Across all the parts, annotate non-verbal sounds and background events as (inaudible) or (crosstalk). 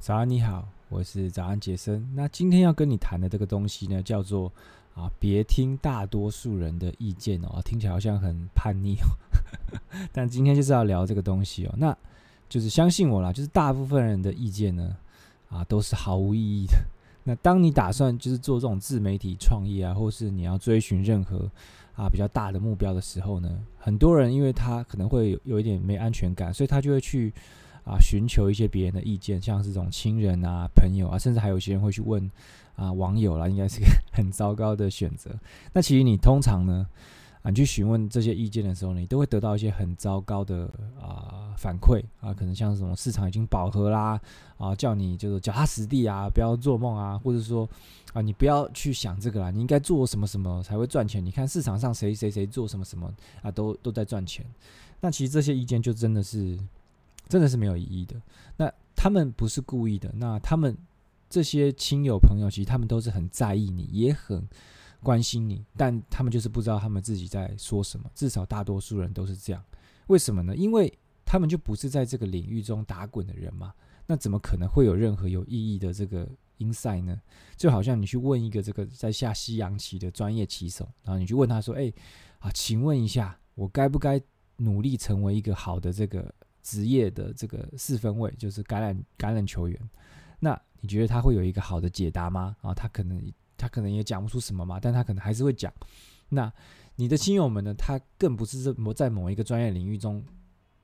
早安，你好，我是早安杰森。那今天要跟你谈的这个东西呢，叫做啊，别听大多数人的意见哦，听起来好像很叛逆哦。(laughs) 但今天就是要聊这个东西哦，那就是相信我啦，就是大部分人的意见呢，啊，都是毫无意义的。(laughs) 那当你打算就是做这种自媒体创业啊，或是你要追寻任何啊比较大的目标的时候呢，很多人因为他可能会有有一点没安全感，所以他就会去。啊，寻求一些别人的意见，像是这种亲人啊、朋友啊，甚至还有些人会去问啊网友啦，应该是个 (laughs) 很糟糕的选择。那其实你通常呢，啊，你去询问这些意见的时候呢，你都会得到一些很糟糕的啊反馈啊，可能像什么市场已经饱和啦，啊，叫你就是脚踏实地啊，不要做梦啊，或者说啊，你不要去想这个啦，你应该做什么什么才会赚钱？你看市场上谁谁谁做什么什么啊，都都在赚钱。那其实这些意见就真的是。真的是没有意义的。那他们不是故意的。那他们这些亲友朋友，其实他们都是很在意你，也很关心你，但他们就是不知道他们自己在说什么。至少大多数人都是这样。为什么呢？因为他们就不是在这个领域中打滚的人嘛。那怎么可能会有任何有意义的这个因赛呢？就好像你去问一个这个在下西洋棋的专业棋手，然后你去问他说：“哎，啊，请问一下，我该不该努力成为一个好的这个？”职业的这个四分位就是橄榄橄榄球员，那你觉得他会有一个好的解答吗？啊，他可能他可能也讲不出什么嘛，但他可能还是会讲。那你的亲友们呢？他更不是这么在某一个专业领域中。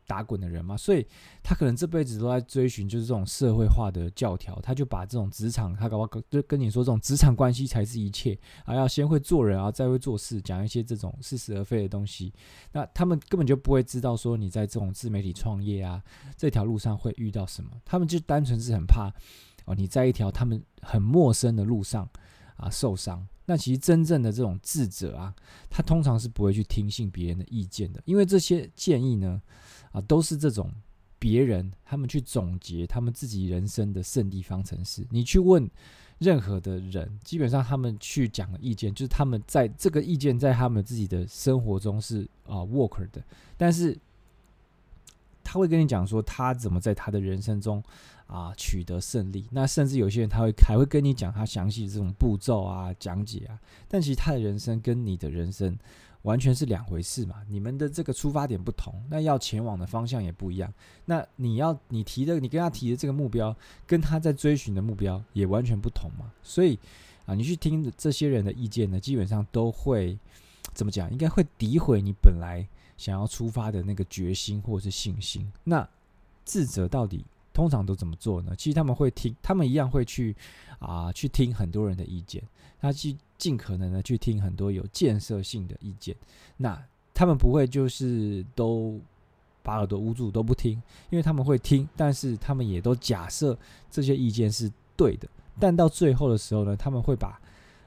打滚的人嘛，所以他可能这辈子都在追寻就是这种社会化的教条，他就把这种职场，他搞不好就跟你说这种职场关系才是一切啊，要先会做人啊，再会做事，讲一些这种似是而非的东西。那他们根本就不会知道说你在这种自媒体创业啊这条路上会遇到什么，他们就单纯是很怕哦，你在一条他们很陌生的路上啊受伤。那其实真正的这种智者啊，他通常是不会去听信别人的意见的，因为这些建议呢。啊，都是这种别人他们去总结他们自己人生的胜利方程式。你去问任何的人，基本上他们去讲的意见，就是他们在这个意见在他们自己的生活中是啊 work 的，但是他会跟你讲说他怎么在他的人生中啊取得胜利。那甚至有些人他会还会跟你讲他详细的这种步骤啊讲解啊，但其实他的人生跟你的人生。完全是两回事嘛，你们的这个出发点不同，那要前往的方向也不一样。那你要你提的，你跟他提的这个目标，跟他在追寻的目标也完全不同嘛。所以啊，你去听这些人的意见呢，基本上都会怎么讲？应该会诋毁你本来想要出发的那个决心或者是信心。那智者到底通常都怎么做呢？其实他们会听，他们一样会去啊，去听很多人的意见，他去。尽可能的去听很多有建设性的意见，那他们不会就是都把耳朵捂住都不听，因为他们会听，但是他们也都假设这些意见是对的，但到最后的时候呢，他们会把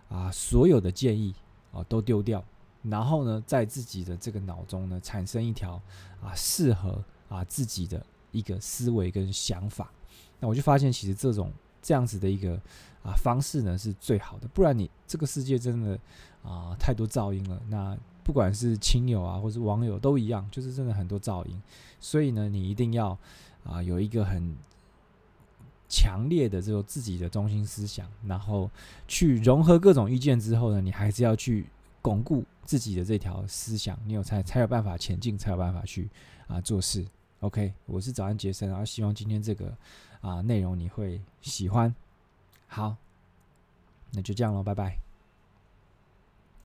啊所有的建议啊都丢掉，然后呢，在自己的这个脑中呢产生一条啊适合啊自己的一个思维跟想法，那我就发现其实这种。这样子的一个啊方式呢是最好的，不然你这个世界真的啊太多噪音了。那不管是亲友啊，或是网友都一样，就是真的很多噪音。所以呢，你一定要啊有一个很强烈的这种自己的中心思想，然后去融合各种意见之后呢，你还是要去巩固自己的这条思想，你有才才有办法前进，才有办法去啊做事。OK，我是早安杰森，然后希望今天这个啊内容你会喜欢。好，那就这样喽，拜拜。